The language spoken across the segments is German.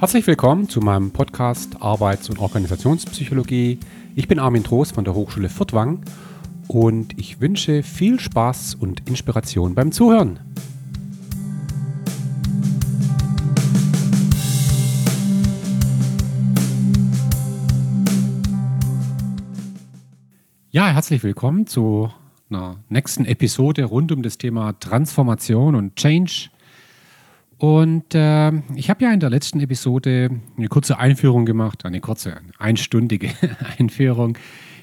Herzlich willkommen zu meinem Podcast Arbeits- und Organisationspsychologie. Ich bin Armin Trost von der Hochschule Furtwang und ich wünsche viel Spaß und Inspiration beim Zuhören. Ja, herzlich willkommen zu einer nächsten Episode rund um das Thema Transformation und Change. Und äh, ich habe ja in der letzten Episode eine kurze Einführung gemacht, eine kurze, einstündige Einführung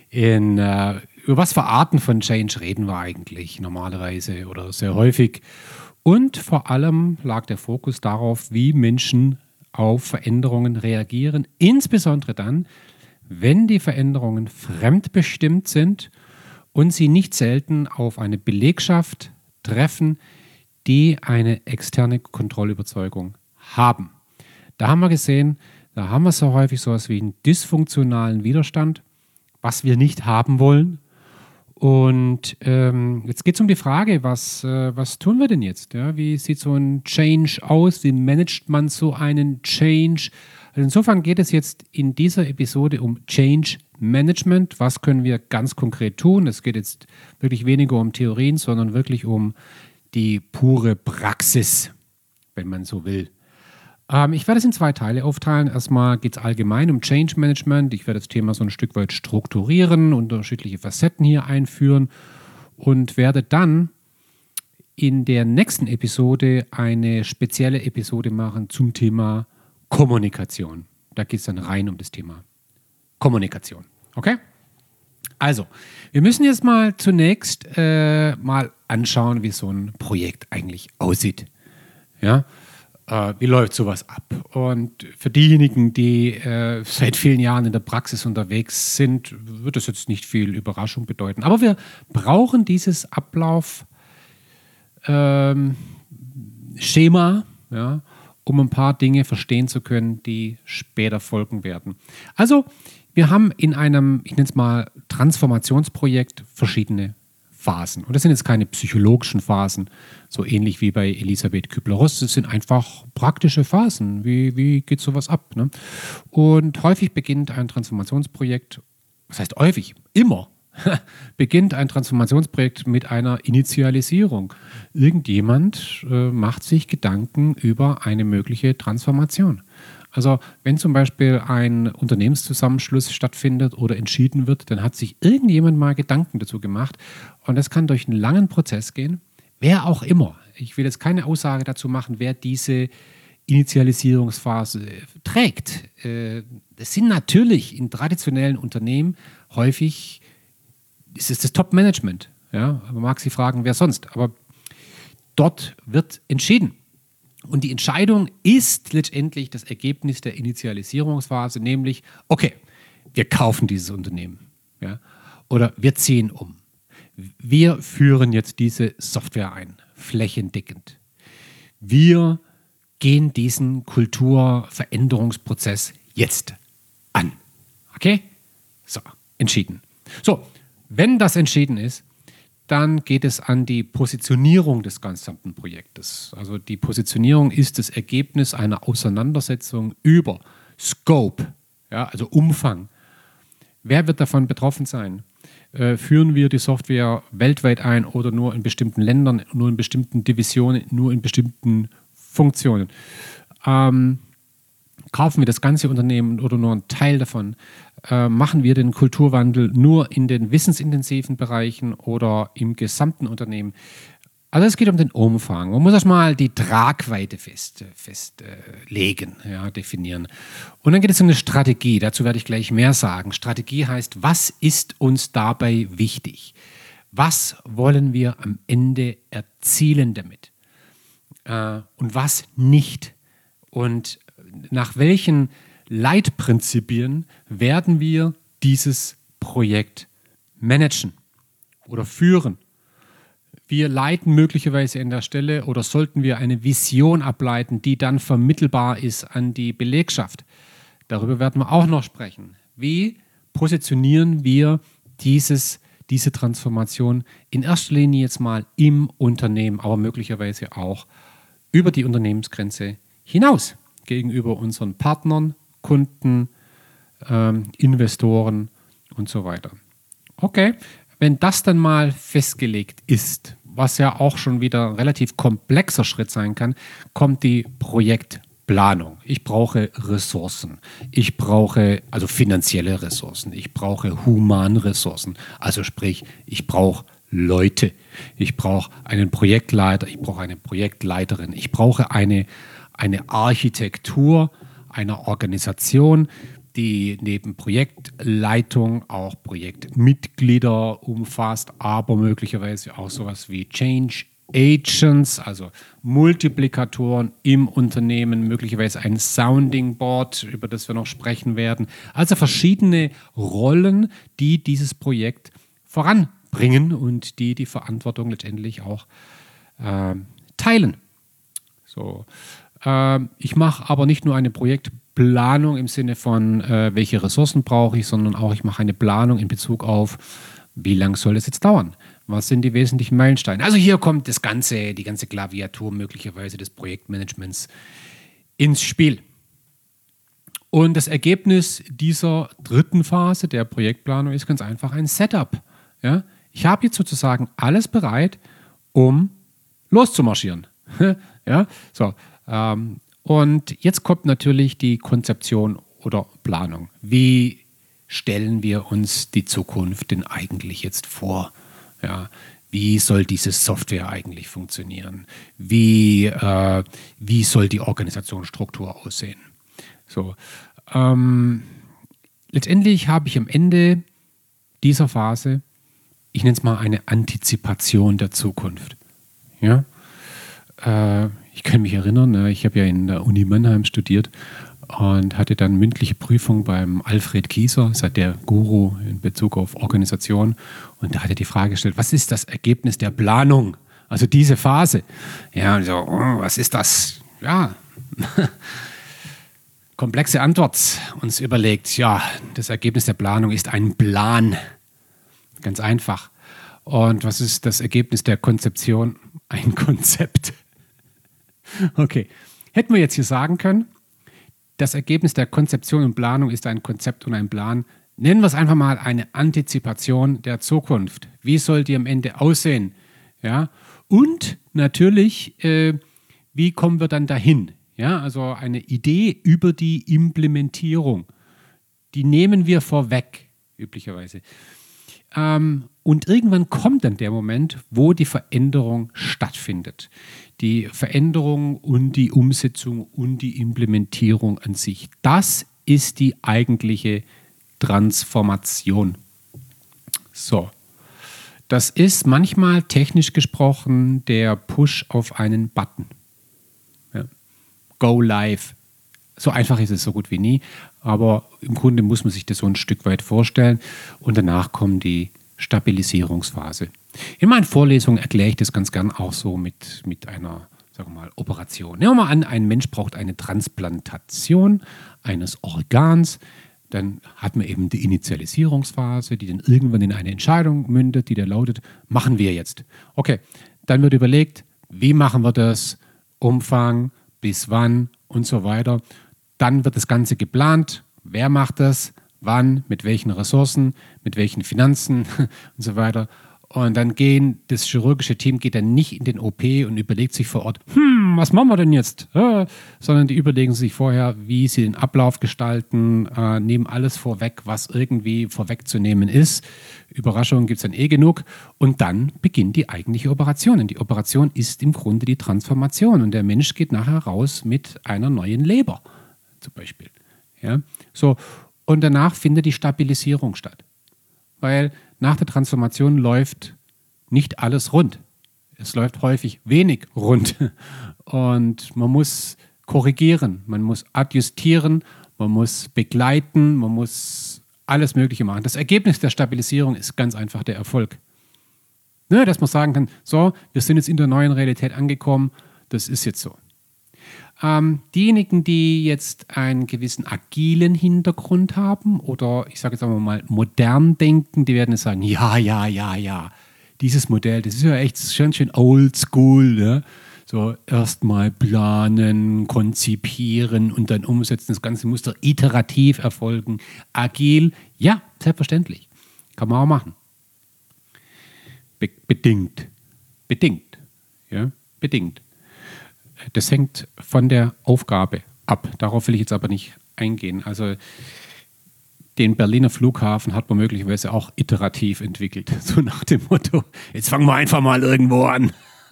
in, äh, über was für Arten von Change reden wir eigentlich normalerweise oder sehr häufig. Und vor allem lag der Fokus darauf, wie Menschen auf Veränderungen reagieren, insbesondere dann, wenn die Veränderungen fremdbestimmt sind und sie nicht selten auf eine Belegschaft treffen, die eine externe Kontrollüberzeugung haben. Da haben wir gesehen, da haben wir so häufig so etwas wie einen dysfunktionalen Widerstand, was wir nicht haben wollen. Und ähm, jetzt geht es um die Frage, was, äh, was tun wir denn jetzt? Ja? Wie sieht so ein Change aus? Wie managt man so einen Change? Also insofern geht es jetzt in dieser Episode um Change Management. Was können wir ganz konkret tun? Es geht jetzt wirklich weniger um Theorien, sondern wirklich um die pure Praxis, wenn man so will. Ähm, ich werde es in zwei Teile aufteilen. Erstmal geht es allgemein um Change Management. Ich werde das Thema so ein Stück weit strukturieren, unterschiedliche Facetten hier einführen und werde dann in der nächsten Episode eine spezielle Episode machen zum Thema Kommunikation. Da geht es dann rein um das Thema Kommunikation. Okay? Also, wir müssen jetzt mal zunächst äh, mal anschauen, wie so ein Projekt eigentlich aussieht. Ja, äh, wie läuft sowas ab? Und für diejenigen, die äh, seit vielen Jahren in der Praxis unterwegs sind, wird das jetzt nicht viel Überraschung bedeuten. Aber wir brauchen dieses Ablaufschema, ähm, ja, um ein paar Dinge verstehen zu können, die später folgen werden. Also, wir haben in einem, ich nenne es mal, Transformationsprojekt verschiedene Phasen. Und das sind jetzt keine psychologischen Phasen, so ähnlich wie bei Elisabeth Kübler-Ross. Das sind einfach praktische Phasen. Wie, wie geht sowas ab? Ne? Und häufig beginnt ein Transformationsprojekt, was heißt häufig? Immer beginnt ein Transformationsprojekt mit einer Initialisierung. Irgendjemand äh, macht sich Gedanken über eine mögliche Transformation. Also wenn zum Beispiel ein Unternehmenszusammenschluss stattfindet oder entschieden wird, dann hat sich irgendjemand mal Gedanken dazu gemacht und das kann durch einen langen Prozess gehen. Wer auch immer. Ich will jetzt keine Aussage dazu machen, wer diese Initialisierungsphase trägt. Äh, das sind natürlich in traditionellen Unternehmen häufig, ist das Top-Management. Ja, man mag sich fragen, wer sonst. Aber dort wird entschieden. Und die Entscheidung ist letztendlich das Ergebnis der Initialisierungsphase, nämlich, okay, wir kaufen dieses Unternehmen ja, oder wir ziehen um. Wir führen jetzt diese Software ein, flächendeckend. Wir gehen diesen Kulturveränderungsprozess jetzt an. Okay? So, entschieden. So, wenn das entschieden ist, dann geht es an die Positionierung des gesamten Projektes. Also die Positionierung ist das Ergebnis einer Auseinandersetzung über Scope, ja, also Umfang. Wer wird davon betroffen sein? Äh, führen wir die Software weltweit ein oder nur in bestimmten Ländern, nur in bestimmten Divisionen, nur in bestimmten Funktionen? Ähm, kaufen wir das ganze Unternehmen oder nur einen Teil davon? Äh, machen wir den Kulturwandel nur in den wissensintensiven Bereichen oder im gesamten Unternehmen? Also es geht um den Umfang. Man muss erstmal die Tragweite festlegen, fest, äh, ja, definieren. Und dann geht es um eine Strategie. Dazu werde ich gleich mehr sagen. Strategie heißt, was ist uns dabei wichtig? Was wollen wir am Ende erzielen damit? Äh, und was nicht? Und nach welchen Leitprinzipien werden wir dieses Projekt managen oder führen. Wir leiten möglicherweise an der Stelle oder sollten wir eine Vision ableiten, die dann vermittelbar ist an die Belegschaft. Darüber werden wir auch noch sprechen. Wie positionieren wir dieses, diese Transformation in erster Linie jetzt mal im Unternehmen, aber möglicherweise auch über die Unternehmensgrenze hinaus? Gegenüber unseren Partnern, Kunden, ähm, Investoren und so weiter. Okay, wenn das dann mal festgelegt ist, was ja auch schon wieder ein relativ komplexer Schritt sein kann, kommt die Projektplanung. Ich brauche Ressourcen. Ich brauche also finanzielle Ressourcen. Ich brauche Humanressourcen. Also sprich, ich brauche Leute. Ich brauche einen Projektleiter. Ich brauche eine Projektleiterin. Ich brauche eine, eine Architektur einer Organisation, die neben Projektleitung auch Projektmitglieder umfasst, aber möglicherweise auch sowas wie Change Agents, also Multiplikatoren im Unternehmen, möglicherweise ein Sounding Board, über das wir noch sprechen werden. Also verschiedene Rollen, die dieses Projekt voranbringen und die die Verantwortung letztendlich auch äh, teilen. So, ich mache aber nicht nur eine Projekt Planung im Sinne von, äh, welche Ressourcen brauche ich, sondern auch, ich mache eine Planung in Bezug auf, wie lange soll es jetzt dauern? Was sind die wesentlichen Meilensteine? Also hier kommt das ganze, die ganze Klaviatur möglicherweise des Projektmanagements ins Spiel. Und das Ergebnis dieser dritten Phase der Projektplanung ist ganz einfach ein Setup. Ja? Ich habe jetzt sozusagen alles bereit, um loszumarschieren. ja? so, ähm, und jetzt kommt natürlich die Konzeption oder Planung. Wie stellen wir uns die Zukunft denn eigentlich jetzt vor? Ja, wie soll diese Software eigentlich funktionieren? Wie, äh, wie soll die Organisationsstruktur aussehen? So, ähm, letztendlich habe ich am Ende dieser Phase, ich nenne es mal eine Antizipation der Zukunft. Ja? Äh, ich kann mich erinnern, ne, ich habe ja in der Uni Mannheim studiert und hatte dann mündliche Prüfung beim Alfred Kieser, ist halt der Guru in Bezug auf Organisation. Und da hat er die Frage gestellt, was ist das Ergebnis der Planung? Also diese Phase. Ja, und so, oh, was ist das? Ja, komplexe Antwort uns überlegt. Ja, das Ergebnis der Planung ist ein Plan. Ganz einfach. Und was ist das Ergebnis der Konzeption? Ein Konzept. Okay. Hätten wir jetzt hier sagen können, das Ergebnis der Konzeption und Planung ist ein Konzept und ein Plan. Nennen wir es einfach mal eine Antizipation der Zukunft. Wie soll die am Ende aussehen? Ja? Und natürlich, äh, wie kommen wir dann dahin? Ja, also eine Idee über die Implementierung. Die nehmen wir vorweg, üblicherweise. Ähm, und irgendwann kommt dann der Moment, wo die Veränderung stattfindet die Veränderung und die Umsetzung und die Implementierung an sich. Das ist die eigentliche Transformation. So. Das ist manchmal technisch gesprochen der Push auf einen Button. Ja. Go live. So einfach ist es so gut wie nie, aber im Grunde muss man sich das so ein Stück weit vorstellen und danach kommt die Stabilisierungsphase. In meinen Vorlesungen erkläre ich das ganz gern auch so mit, mit einer sagen wir mal, Operation. Nehmen wir mal an, ein Mensch braucht eine Transplantation eines Organs. Dann hat man eben die Initialisierungsphase, die dann irgendwann in eine Entscheidung mündet, die da lautet, machen wir jetzt. Okay, dann wird überlegt, wie machen wir das, Umfang, bis wann und so weiter. Dann wird das Ganze geplant, wer macht das, wann, mit welchen Ressourcen, mit welchen Finanzen und so weiter. Und dann gehen, das chirurgische Team geht dann nicht in den OP und überlegt sich vor Ort, hm, was machen wir denn jetzt? Äh, sondern die überlegen sich vorher, wie sie den Ablauf gestalten, äh, nehmen alles vorweg, was irgendwie vorwegzunehmen ist. Überraschungen gibt es dann eh genug. Und dann beginnt die eigentliche Operation. Und die Operation ist im Grunde die Transformation. Und der Mensch geht nachher raus mit einer neuen Leber, zum Beispiel. Ja? So, und danach findet die Stabilisierung statt. Weil nach der Transformation läuft nicht alles rund. Es läuft häufig wenig rund. Und man muss korrigieren, man muss adjustieren, man muss begleiten, man muss alles Mögliche machen. Das Ergebnis der Stabilisierung ist ganz einfach der Erfolg. Ne, dass man sagen kann, so, wir sind jetzt in der neuen Realität angekommen, das ist jetzt so. Ähm, diejenigen, die jetzt einen gewissen agilen Hintergrund haben oder ich sage jetzt einfach mal modern denken, die werden jetzt sagen, ja, ja, ja, ja, dieses Modell, das ist ja echt schön, schön old school. Ne? So So erstmal planen, konzipieren und dann umsetzen. Das Ganze muss doch iterativ erfolgen. Agil, ja, selbstverständlich. Kann man auch machen. Be bedingt. Bedingt. Ja, bedingt. Das hängt von der Aufgabe ab. Darauf will ich jetzt aber nicht eingehen. Also den Berliner Flughafen hat man möglicherweise auch iterativ entwickelt. So nach dem Motto, jetzt fangen wir einfach mal irgendwo an.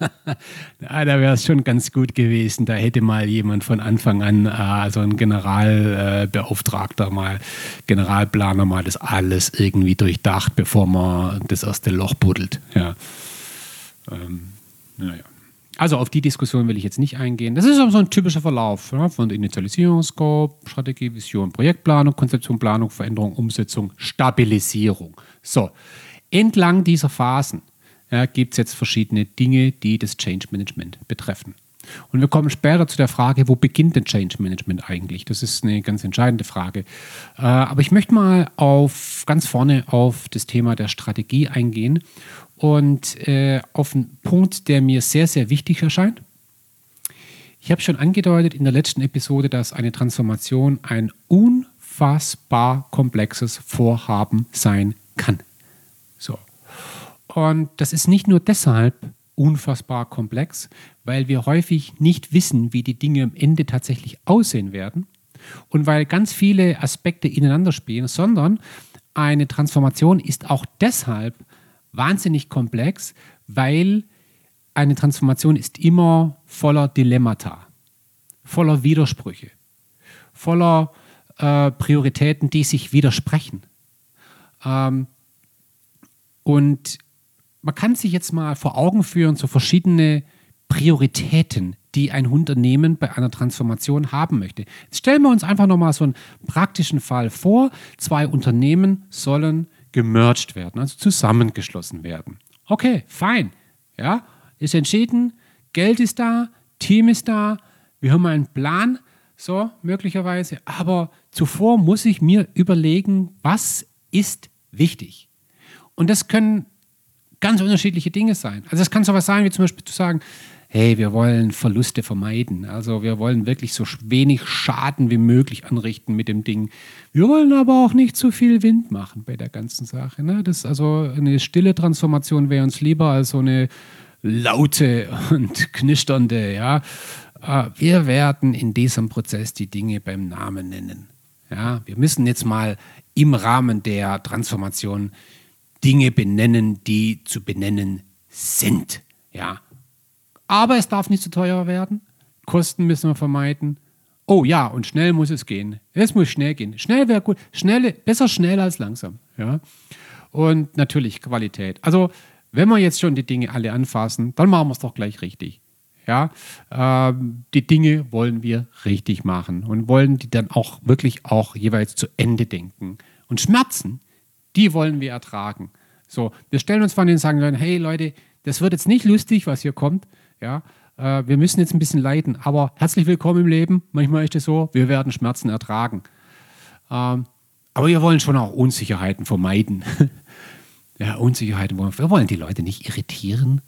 ja, da wäre es schon ganz gut gewesen. Da hätte mal jemand von Anfang an, also ein Generalbeauftragter, mal Generalplaner, mal das alles irgendwie durchdacht, bevor man das erste Loch buddelt. Ja. Ähm, naja. Also auf die Diskussion will ich jetzt nicht eingehen. Das ist so ein typischer Verlauf ja, von Initialisierung, Scope, Strategie, Vision, Projektplanung, Konzeption, Planung, Veränderung, Umsetzung, Stabilisierung. So, entlang dieser Phasen ja, gibt es jetzt verschiedene Dinge, die das Change Management betreffen. Und wir kommen später zu der Frage, wo beginnt denn Change Management eigentlich? Das ist eine ganz entscheidende Frage. Äh, aber ich möchte mal auf ganz vorne auf das Thema der Strategie eingehen und äh, auf einen Punkt, der mir sehr, sehr wichtig erscheint. Ich habe schon angedeutet in der letzten Episode, dass eine Transformation ein unfassbar komplexes Vorhaben sein kann. So. Und das ist nicht nur deshalb unfassbar komplex, weil wir häufig nicht wissen, wie die Dinge am Ende tatsächlich aussehen werden und weil ganz viele Aspekte ineinander spielen, sondern eine Transformation ist auch deshalb wahnsinnig komplex, weil eine Transformation ist immer voller Dilemmata, voller Widersprüche, voller äh, Prioritäten, die sich widersprechen. Ähm, und man kann sich jetzt mal vor Augen führen, so verschiedene Prioritäten, die ein Unternehmen bei einer Transformation haben möchte. Jetzt stellen wir uns einfach nochmal so einen praktischen Fall vor. Zwei Unternehmen sollen gemerged werden, also zusammengeschlossen werden. Okay, fein. Ja, ist entschieden, Geld ist da, Team ist da, wir haben einen Plan, so möglicherweise, aber zuvor muss ich mir überlegen, was ist wichtig. Und das können ganz unterschiedliche Dinge sein. Also es kann sowas sein, wie zum Beispiel zu sagen, hey, wir wollen Verluste vermeiden. Also wir wollen wirklich so wenig Schaden wie möglich anrichten mit dem Ding. Wir wollen aber auch nicht zu viel Wind machen bei der ganzen Sache. Ne? Das also eine stille Transformation wäre uns lieber als so eine laute und knisternde. Ja, äh, wir werden in diesem Prozess die Dinge beim Namen nennen. Ja, wir müssen jetzt mal im Rahmen der Transformation Dinge benennen, die zu benennen sind. Ja. Aber es darf nicht zu teuer werden. Kosten müssen wir vermeiden. Oh ja, und schnell muss es gehen. Es muss schnell gehen. Schnell wäre gut. Schnell, besser schnell als langsam. Ja. Und natürlich Qualität. Also, wenn wir jetzt schon die Dinge alle anfassen, dann machen wir es doch gleich richtig. Ja, ähm, die Dinge wollen wir richtig machen und wollen die dann auch wirklich auch jeweils zu Ende denken. Und Schmerzen, die wollen wir ertragen. So, wir stellen uns vor den sagen hey Leute, das wird jetzt nicht lustig, was hier kommt. Ja, äh, wir müssen jetzt ein bisschen leiden, aber herzlich willkommen im Leben. Manchmal ist es so, wir werden Schmerzen ertragen. Ähm, aber wir wollen schon auch Unsicherheiten vermeiden. ja, Unsicherheiten wollen wir wollen die Leute nicht irritieren,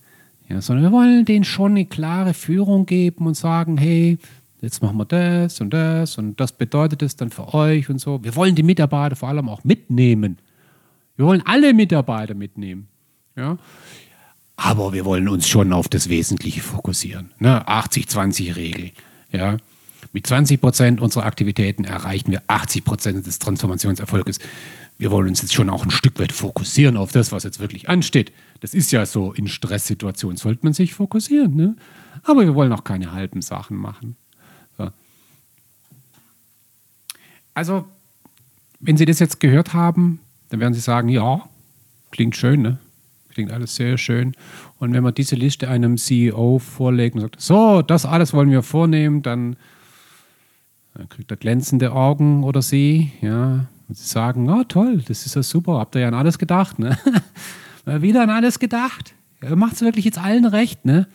ja, sondern wir wollen denen schon eine klare Führung geben und sagen, hey, jetzt machen wir das und das und das bedeutet es dann für euch und so. Wir wollen die Mitarbeiter vor allem auch mitnehmen. Wir wollen alle Mitarbeiter mitnehmen. Ja? Aber wir wollen uns schon auf das Wesentliche fokussieren. Ne? 80-20-Regel. Ja? Mit 20 Prozent unserer Aktivitäten erreichen wir 80 Prozent des Transformationserfolges. Wir wollen uns jetzt schon auch ein Stück weit fokussieren auf das, was jetzt wirklich ansteht. Das ist ja so, in Stresssituationen sollte man sich fokussieren. Ne? Aber wir wollen auch keine halben Sachen machen. So. Also, wenn Sie das jetzt gehört haben, dann werden Sie sagen, ja, klingt schön, ne? Klingt alles sehr schön. Und wenn man diese Liste einem CEO vorlegt und sagt, so, das alles wollen wir vornehmen, dann, dann kriegt er glänzende Augen oder sie, ja. Und sie sagen, oh toll, das ist ja super, habt ihr ja an alles gedacht, ne? Wieder an alles gedacht. Ja, Macht es wirklich jetzt allen recht, ne?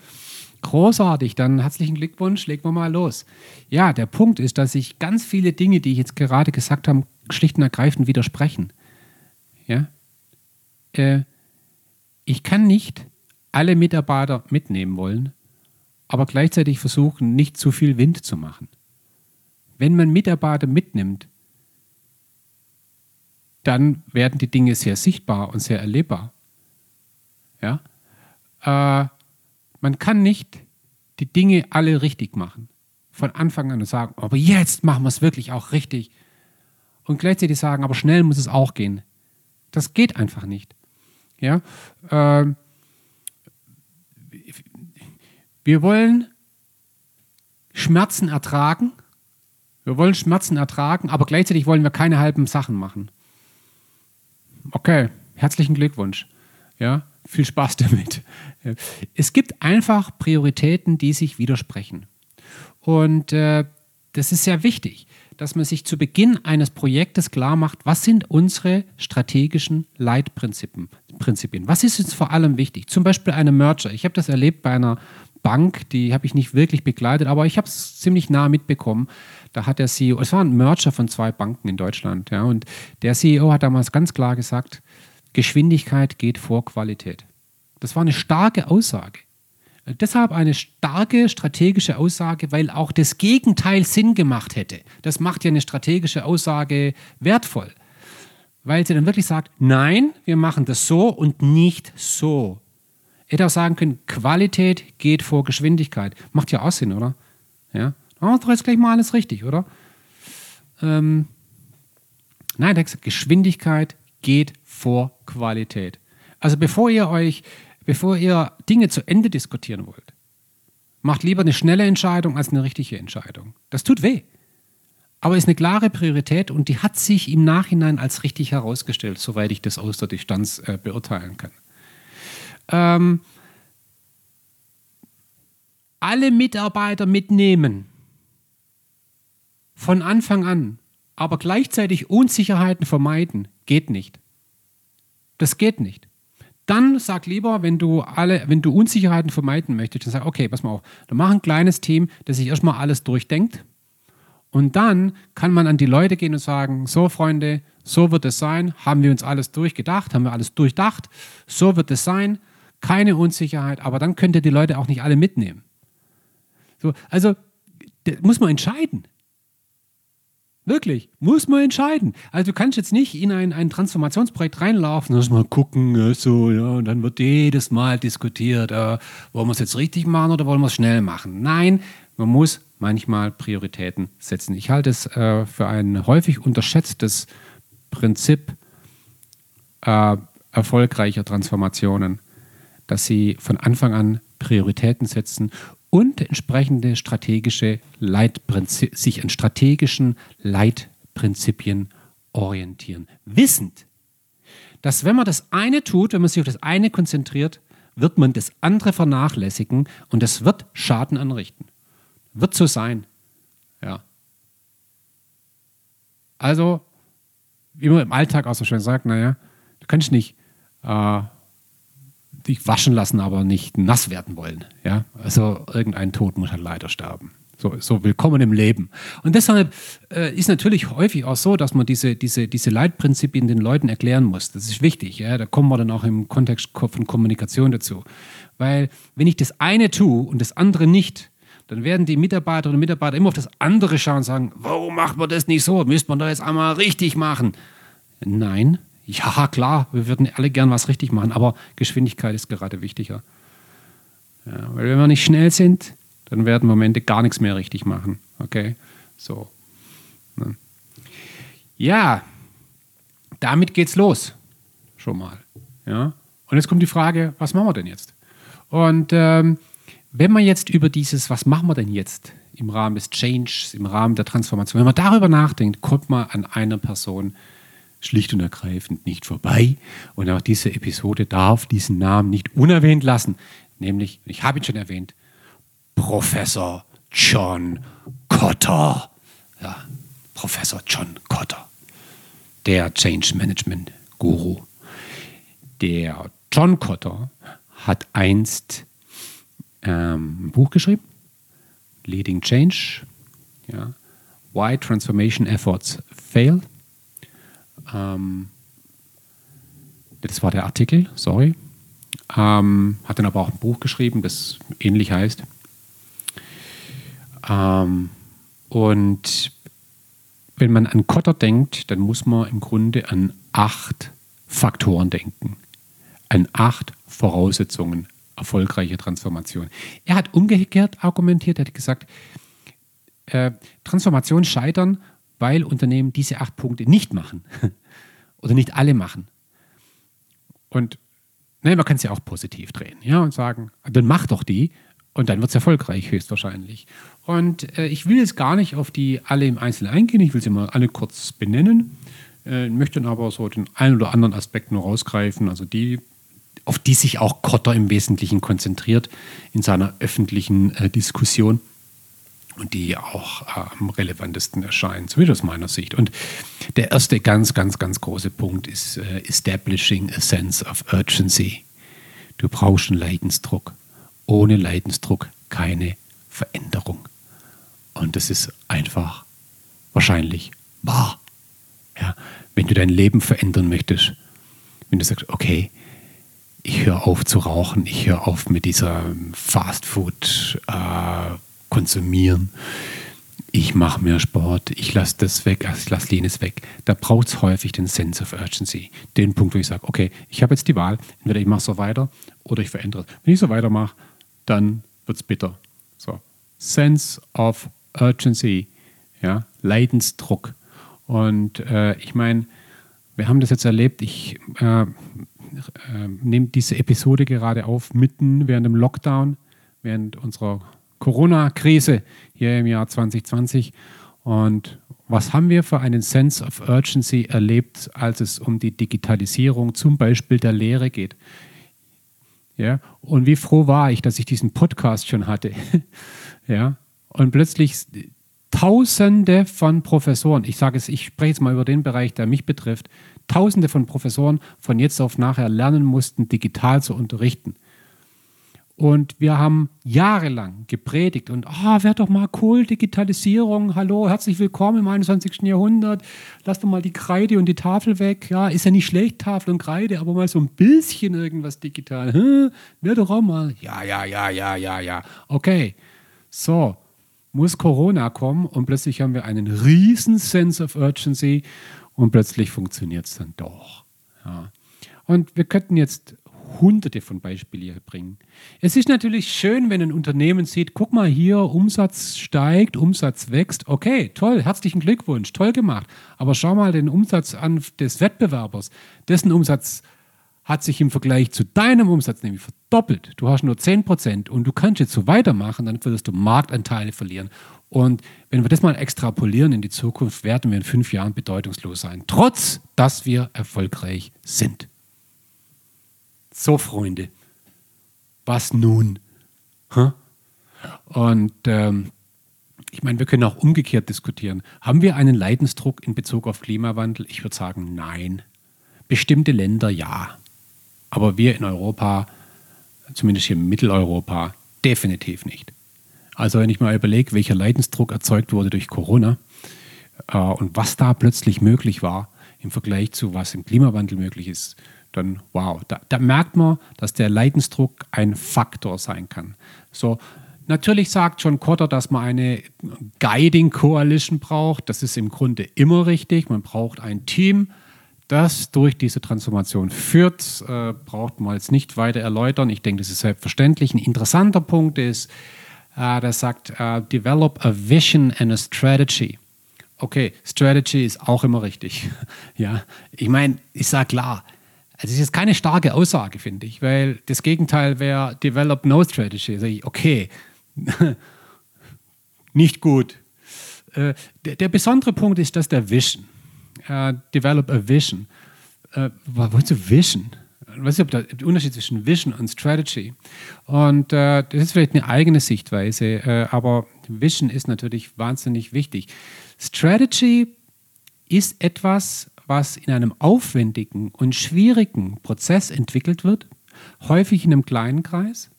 Großartig, dann herzlichen Glückwunsch, legen wir mal los. Ja, der Punkt ist, dass sich ganz viele Dinge, die ich jetzt gerade gesagt habe, schlicht und ergreifend widersprechen. Ja? Äh, ich kann nicht alle Mitarbeiter mitnehmen wollen, aber gleichzeitig versuchen, nicht zu viel Wind zu machen. Wenn man Mitarbeiter mitnimmt, dann werden die Dinge sehr sichtbar und sehr erlebbar. Ja? Äh, man kann nicht die Dinge alle richtig machen. Von Anfang an und sagen, aber jetzt machen wir es wirklich auch richtig. Und gleichzeitig sagen, aber schnell muss es auch gehen. Das geht einfach nicht. Ja? Äh, wir wollen Schmerzen ertragen. Wir wollen Schmerzen ertragen, aber gleichzeitig wollen wir keine halben Sachen machen. Okay, herzlichen Glückwunsch. Ja, viel Spaß damit. Es gibt einfach Prioritäten, die sich widersprechen. Und äh, das ist sehr wichtig, dass man sich zu Beginn eines Projektes klar macht, was sind unsere strategischen Leitprinzipien. Prinzipien. Was ist uns vor allem wichtig? Zum Beispiel eine Merger. Ich habe das erlebt bei einer Bank, die habe ich nicht wirklich begleitet, aber ich habe es ziemlich nah mitbekommen. Da hat der CEO, es war ein Merger von zwei Banken in Deutschland, ja, und der CEO hat damals ganz klar gesagt, Geschwindigkeit geht vor Qualität. Das war eine starke Aussage. Deshalb eine starke strategische Aussage, weil auch das Gegenteil Sinn gemacht hätte. Das macht ja eine strategische Aussage wertvoll. Weil sie dann wirklich sagt, nein, wir machen das so und nicht so. Hätte auch sagen können, Qualität geht vor Geschwindigkeit. Macht ja auch Sinn, oder? Ja. Wir doch jetzt gleich mal alles richtig, oder? Ähm, nein, er hat gesagt, Geschwindigkeit geht vor Qualität. Also bevor ihr euch, bevor ihr Dinge zu Ende diskutieren wollt, macht lieber eine schnelle Entscheidung als eine richtige Entscheidung. Das tut weh. Aber ist eine klare Priorität und die hat sich im Nachhinein als richtig herausgestellt, soweit ich das aus der Distanz äh, beurteilen kann ähm, alle Mitarbeiter mitnehmen. Von Anfang an. Aber gleichzeitig Unsicherheiten vermeiden. Geht nicht. Das geht nicht. Dann sag lieber, wenn du alle, wenn du Unsicherheiten vermeiden möchtest, dann sag, okay, pass mal auf, dann mach ein kleines Team, das sich erstmal alles durchdenkt. Und dann kann man an die Leute gehen und sagen, so Freunde, so wird es sein, haben wir uns alles durchgedacht, haben wir alles durchdacht, so wird es sein, keine Unsicherheit, aber dann könnt ihr die Leute auch nicht alle mitnehmen. So, also muss man entscheiden. Wirklich, muss man entscheiden. Also du kannst jetzt nicht in ein, ein Transformationsprojekt reinlaufen und mal gucken, so, ja, und dann wird jedes Mal diskutiert, äh, wollen wir es jetzt richtig machen oder wollen wir es schnell machen. Nein, man muss manchmal Prioritäten setzen. Ich halte es äh, für ein häufig unterschätztes Prinzip äh, erfolgreicher Transformationen dass sie von Anfang an Prioritäten setzen und entsprechende strategische Leitprinzip, sich an strategischen Leitprinzipien orientieren. Wissend, dass wenn man das eine tut, wenn man sich auf das eine konzentriert, wird man das andere vernachlässigen und es wird Schaden anrichten. Wird so sein. Ja. Also, wie man im Alltag auch so schön sagt, naja, du kannst nicht äh, dich waschen lassen, aber nicht nass werden wollen. Ja? Also irgendein Tod muss halt leider sterben. So, so willkommen im Leben. Und deshalb äh, ist natürlich häufig auch so, dass man diese, diese, diese Leitprinzipien den Leuten erklären muss. Das ist wichtig. Ja? Da kommen wir dann auch im Kontext von Kommunikation dazu. Weil wenn ich das eine tue und das andere nicht, dann werden die Mitarbeiterinnen und Mitarbeiter immer auf das andere schauen und sagen, warum macht man das nicht so? Müsste man doch jetzt einmal richtig machen. Nein, ja, klar, wir würden alle gern was richtig machen, aber Geschwindigkeit ist gerade wichtiger. Ja, weil wenn wir nicht schnell sind, dann werden Ende gar nichts mehr richtig machen. Okay? So. Ne? Ja, damit geht's los. Schon mal. Ja? Und jetzt kommt die Frage, was machen wir denn jetzt? Und ähm, wenn man jetzt über dieses, was machen wir denn jetzt im Rahmen des Changes, im Rahmen der Transformation, wenn man darüber nachdenkt, kommt man an einer Person schlicht und ergreifend nicht vorbei. Und auch diese Episode darf diesen Namen nicht unerwähnt lassen. Nämlich, ich habe ihn schon erwähnt, Professor John Cotter. Ja, Professor John Cotter, der Change Management Guru. Der John Cotter hat einst ähm, ein Buch geschrieben, Leading Change, ja, Why Transformation Efforts Fail. Ähm, das war der Artikel, sorry. Ähm, hat dann aber auch ein Buch geschrieben, das ähnlich heißt. Ähm, und wenn man an Kotter denkt, dann muss man im Grunde an acht Faktoren denken. An acht Voraussetzungen erfolgreicher Transformation. Er hat umgekehrt argumentiert, er hat gesagt, äh, Transformation scheitern, weil Unternehmen diese acht Punkte nicht machen oder nicht alle machen. Und ne, man kann es ja auch positiv drehen ja, und sagen, dann mach doch die und dann wird es erfolgreich höchstwahrscheinlich. Und äh, ich will jetzt gar nicht auf die alle im Einzelnen eingehen, ich will sie mal alle kurz benennen, äh, möchte dann aber so den einen oder anderen Aspekt nur rausgreifen, also die, auf die sich auch Kotter im Wesentlichen konzentriert in seiner öffentlichen äh, Diskussion und die auch äh, am relevantesten erscheinen, zumindest aus meiner Sicht. Und der erste ganz, ganz, ganz große Punkt ist äh, Establishing a Sense of Urgency. Du brauchst einen Leidensdruck. Ohne Leidensdruck keine Veränderung. Und das ist einfach wahrscheinlich wahr. Ja, wenn du dein Leben verändern möchtest, wenn du sagst, okay, ich höre auf zu rauchen, ich höre auf mit dieser Fastfood äh, konsumieren. Ich mache mehr Sport, ich lasse das weg, ich lasse jenes weg. Da braucht es häufig den Sense of Urgency. Den Punkt, wo ich sage, okay, ich habe jetzt die Wahl, entweder ich mache so weiter oder ich verändere es. Wenn ich so weitermache, dann wird es bitter. So. Sense of Urgency, ja, Leidensdruck. Und äh, ich meine, wir haben das jetzt erlebt, ich äh, äh, nehme diese Episode gerade auf, mitten während dem Lockdown, während unserer Corona-Krise hier im Jahr 2020. Und was haben wir für einen Sense of Urgency erlebt, als es um die Digitalisierung zum Beispiel der Lehre geht? Ja, und wie froh war ich, dass ich diesen Podcast schon hatte. ja, und plötzlich Tausende von Professoren, ich sage es, ich spreche jetzt mal über den Bereich, der mich betrifft, Tausende von Professoren von jetzt auf nachher lernen mussten, digital zu unterrichten. Und wir haben jahrelang gepredigt und, ah, oh, wäre doch mal cool, Digitalisierung, hallo, herzlich willkommen im 21. Jahrhundert, lass doch mal die Kreide und die Tafel weg. Ja, ist ja nicht schlecht, Tafel und Kreide, aber mal so ein bisschen irgendwas digital. Wäre doch auch mal, ja, ja, ja, ja, ja, ja. Okay, so, muss Corona kommen und plötzlich haben wir einen riesen Sense of Urgency und plötzlich funktioniert es dann doch. Ja. Und wir könnten jetzt hunderte von Beispielen hier bringen. Es ist natürlich schön, wenn ein Unternehmen sieht, guck mal hier, Umsatz steigt, Umsatz wächst. Okay, toll, herzlichen Glückwunsch, toll gemacht. Aber schau mal den Umsatz an des Wettbewerbers. Dessen Umsatz hat sich im Vergleich zu deinem Umsatz nämlich verdoppelt. Du hast nur 10% und du kannst jetzt so weitermachen, dann würdest du Marktanteile verlieren. Und wenn wir das mal extrapolieren in die Zukunft, werden wir in fünf Jahren bedeutungslos sein, trotz dass wir erfolgreich sind. So, Freunde, was nun? Und ähm, ich meine, wir können auch umgekehrt diskutieren. Haben wir einen Leidensdruck in Bezug auf Klimawandel? Ich würde sagen, nein. Bestimmte Länder ja. Aber wir in Europa, zumindest hier in Mitteleuropa, definitiv nicht. Also wenn ich mal überlege, welcher Leidensdruck erzeugt wurde durch Corona äh, und was da plötzlich möglich war im Vergleich zu was im Klimawandel möglich ist, dann wow, da, da merkt man, dass der Leidensdruck ein Faktor sein kann. So, Natürlich sagt John Cotter, dass man eine Guiding Coalition braucht. Das ist im Grunde immer richtig. Man braucht ein Team, das durch diese Transformation führt. Äh, braucht man jetzt nicht weiter erläutern. Ich denke, das ist selbstverständlich. Ein interessanter Punkt ist, äh, der sagt, äh, develop a vision and a strategy. Okay, Strategy ist auch immer richtig. ja, ich meine, ich sage klar, also es ist keine starke Aussage, finde ich, weil das Gegenteil wäre Develop No Strategy. Also okay, nicht gut. Äh, der, der, besondere Punkt ist, dass der Vision, äh, Develop a Vision, äh, du Vision? Ich weiß nicht, ob der Unterschied zwischen Vision und Strategy. Und äh, das ist vielleicht eine eigene Sichtweise, äh, aber Vision ist natürlich wahnsinnig wichtig. Strategy ist etwas, was in einem aufwendigen und schwierigen Prozess entwickelt wird, häufig in einem kleinen Kreis,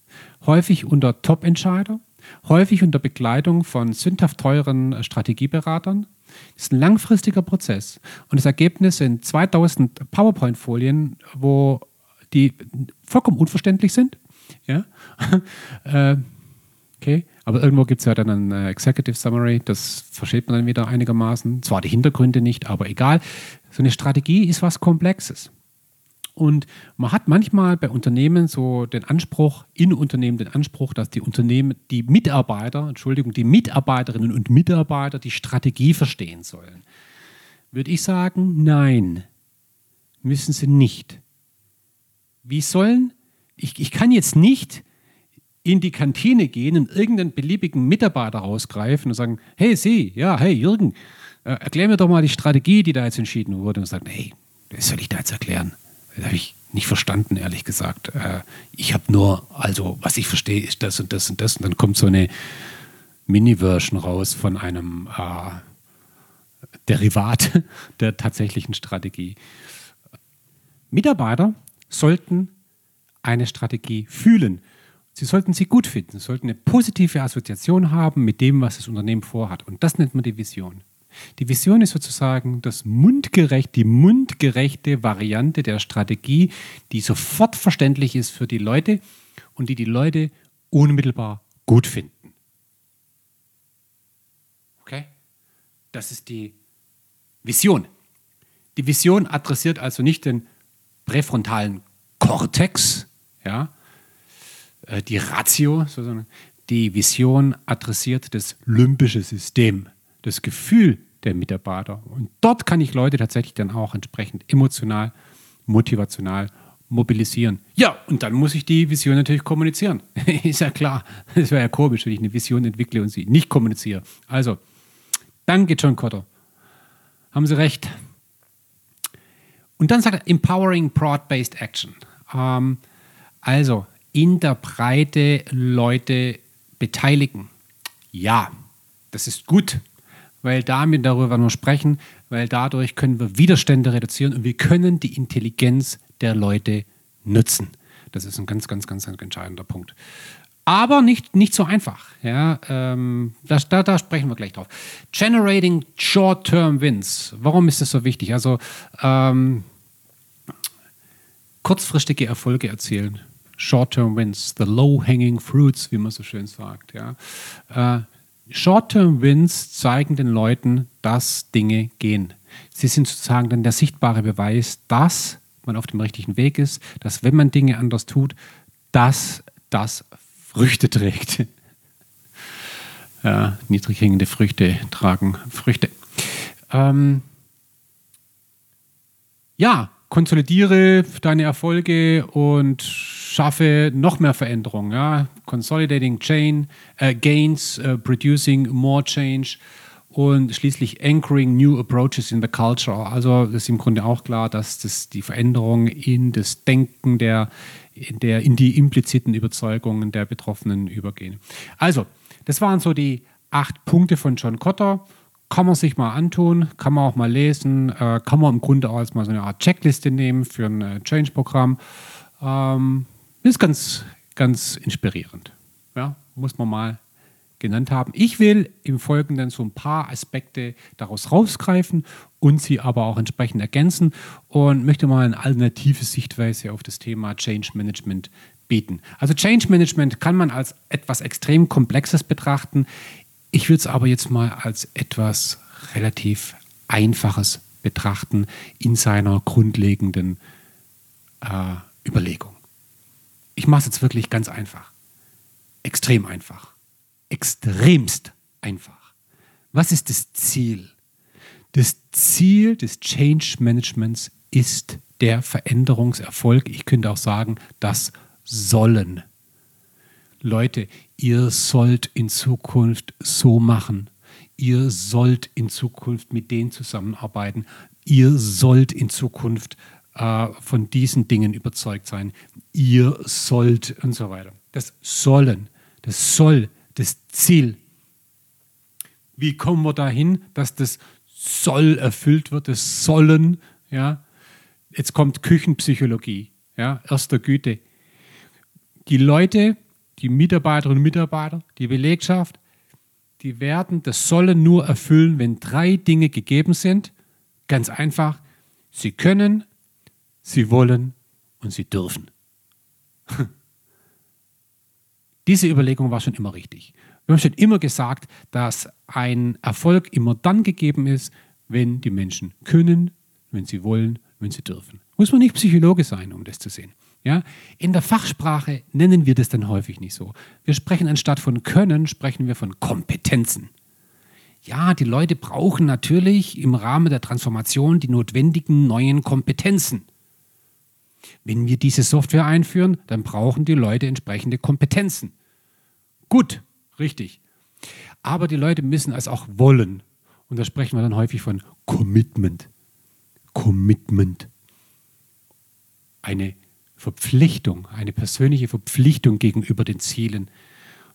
häufig unter Top-Entscheider, häufig unter Begleitung von sündhaft teuren Strategieberatern. Das ist ein langfristiger Prozess. Und das Ergebnis sind 2000 PowerPoint-Folien, wo die vollkommen unverständlich sind. Ja? Äh, okay. Aber irgendwo gibt es ja dann ein äh, Executive Summary, das versteht man dann wieder einigermaßen. Zwar die Hintergründe nicht, aber egal. So eine Strategie ist was Komplexes. Und man hat manchmal bei Unternehmen so den Anspruch, in Unternehmen den Anspruch, dass die Unternehmen, die Mitarbeiter, Entschuldigung, die Mitarbeiterinnen und Mitarbeiter die Strategie verstehen sollen. Würde ich sagen, nein, müssen sie nicht. Wie sollen, ich, ich kann jetzt nicht in die Kantine gehen und irgendeinen beliebigen Mitarbeiter rausgreifen und sagen, hey Sie, ja, hey Jürgen, äh, erklär mir doch mal die Strategie, die da jetzt entschieden wurde. Und sagen, hey, was soll ich da jetzt erklären? Das habe ich nicht verstanden, ehrlich gesagt. Äh, ich habe nur, also was ich verstehe, ist das und das und das. Und dann kommt so eine Mini-Version raus von einem äh, Derivat der tatsächlichen Strategie. Mitarbeiter sollten eine Strategie fühlen. Sie sollten sie gut finden, sie sollten eine positive Assoziation haben mit dem, was das Unternehmen vorhat. Und das nennt man die Vision. Die Vision ist sozusagen das mundgerecht, die mundgerechte Variante der Strategie, die sofort verständlich ist für die Leute und die die Leute unmittelbar gut finden. Okay? Das ist die Vision. Die Vision adressiert also nicht den präfrontalen Kortex, ja, äh, die Ratio, sondern die Vision adressiert das limbische System das Gefühl der Mitarbeiter. Und dort kann ich Leute tatsächlich dann auch entsprechend emotional, motivational mobilisieren. Ja, und dann muss ich die Vision natürlich kommunizieren. Ist ja klar. Es wäre ja komisch, wenn ich eine Vision entwickle und sie nicht kommuniziere. Also, danke, John Cotter. Haben Sie recht. Und dann sagt er Empowering Broad-Based Action. Ähm, also, in der Breite Leute beteiligen. Ja, das ist gut weil damit darüber nur sprechen, weil dadurch können wir Widerstände reduzieren und wir können die Intelligenz der Leute nutzen. Das ist ein ganz, ganz, ganz, ganz entscheidender Punkt. Aber nicht, nicht so einfach. Ja, ähm, das, da, da sprechen wir gleich drauf. Generating Short-Term Wins. Warum ist das so wichtig? Also ähm, kurzfristige Erfolge erzielen. Short-Term Wins, the low-hanging fruits, wie man so schön sagt. Ja. Äh, Short-Term-Wins zeigen den Leuten, dass Dinge gehen. Sie sind sozusagen dann der sichtbare Beweis, dass man auf dem richtigen Weg ist, dass wenn man Dinge anders tut, dass das Früchte trägt. Ja, niedrig hängende Früchte tragen Früchte. Ähm, ja, konsolidiere deine Erfolge und schaffe noch mehr Veränderungen. Ja? Consolidating Chain, äh, Gains, äh, Producing More Change und schließlich Anchoring New Approaches in the Culture. Also ist im Grunde auch klar, dass das die Veränderung in das Denken der, in, der, in die impliziten Überzeugungen der Betroffenen übergehen. Also, das waren so die acht Punkte von John Cotter kann man sich mal antun, kann man auch mal lesen, äh, kann man im Grunde auch als mal so eine Art Checkliste nehmen für ein äh, Change-Programm. Ähm, ist ganz, ganz inspirierend. Ja, muss man mal genannt haben. Ich will im Folgenden so ein paar Aspekte daraus rausgreifen und sie aber auch entsprechend ergänzen und möchte mal eine alternative Sichtweise auf das Thema Change Management bieten. Also Change Management kann man als etwas extrem Komplexes betrachten. Ich würde es aber jetzt mal als etwas relativ Einfaches betrachten in seiner grundlegenden äh, Überlegung. Ich mache es jetzt wirklich ganz einfach. Extrem einfach. Extremst einfach. Was ist das Ziel? Das Ziel des Change Managements ist der Veränderungserfolg. Ich könnte auch sagen, das Sollen. Leute, ihr sollt in Zukunft so machen. Ihr sollt in Zukunft mit denen zusammenarbeiten. Ihr sollt in Zukunft äh, von diesen Dingen überzeugt sein. Ihr sollt und so weiter. Das Sollen, das Soll, das Ziel. Wie kommen wir dahin, dass das Soll erfüllt wird, das Sollen? Ja, jetzt kommt Küchenpsychologie, ja, erster Güte. Die Leute die Mitarbeiterinnen und Mitarbeiter, die Belegschaft, die werden das Sollen nur erfüllen, wenn drei Dinge gegeben sind. Ganz einfach, sie können, sie wollen und sie dürfen. Diese Überlegung war schon immer richtig. Wir haben schon immer gesagt, dass ein Erfolg immer dann gegeben ist, wenn die Menschen können, wenn sie wollen, wenn sie dürfen. Muss man nicht Psychologe sein, um das zu sehen. Ja? In der Fachsprache nennen wir das dann häufig nicht so. Wir sprechen anstatt von Können, sprechen wir von Kompetenzen. Ja, die Leute brauchen natürlich im Rahmen der Transformation die notwendigen neuen Kompetenzen. Wenn wir diese Software einführen, dann brauchen die Leute entsprechende Kompetenzen. Gut, richtig. Aber die Leute müssen es auch wollen. Und da sprechen wir dann häufig von Commitment. Commitment. Eine Verpflichtung, eine persönliche Verpflichtung gegenüber den Zielen.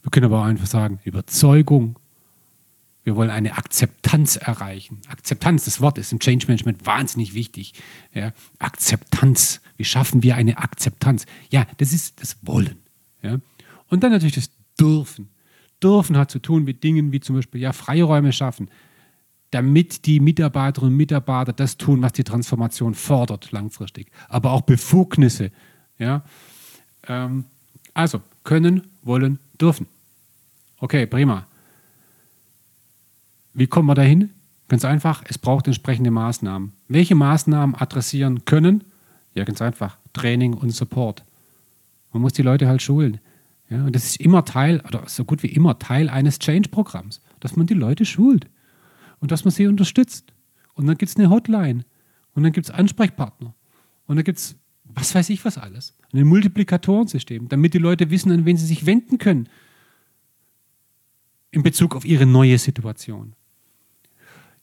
Wir können aber auch einfach sagen, Überzeugung. Wir wollen eine Akzeptanz erreichen. Akzeptanz, das Wort ist im Change Management wahnsinnig wichtig. Ja, Akzeptanz. Wie schaffen wir eine Akzeptanz? Ja, das ist das Wollen. Ja. Und dann natürlich das Dürfen. Dürfen hat zu tun mit Dingen wie zum Beispiel ja, Freiräume schaffen, damit die Mitarbeiterinnen und Mitarbeiter das tun, was die Transformation fordert langfristig. Aber auch Befugnisse. Ja? Ähm, also können, wollen, dürfen. Okay, prima. Wie kommen wir dahin? Ganz einfach, es braucht entsprechende Maßnahmen. Welche Maßnahmen adressieren können? Ja, ganz einfach, Training und Support. Man muss die Leute halt schulen. Ja, und das ist immer Teil, oder so gut wie immer Teil eines Change-Programms, dass man die Leute schult und dass man sie unterstützt. Und dann gibt es eine Hotline und dann gibt es Ansprechpartner und dann gibt es was weiß ich was alles. Ein Multiplikatorensystem, damit die Leute wissen, an wen sie sich wenden können in Bezug auf ihre neue Situation.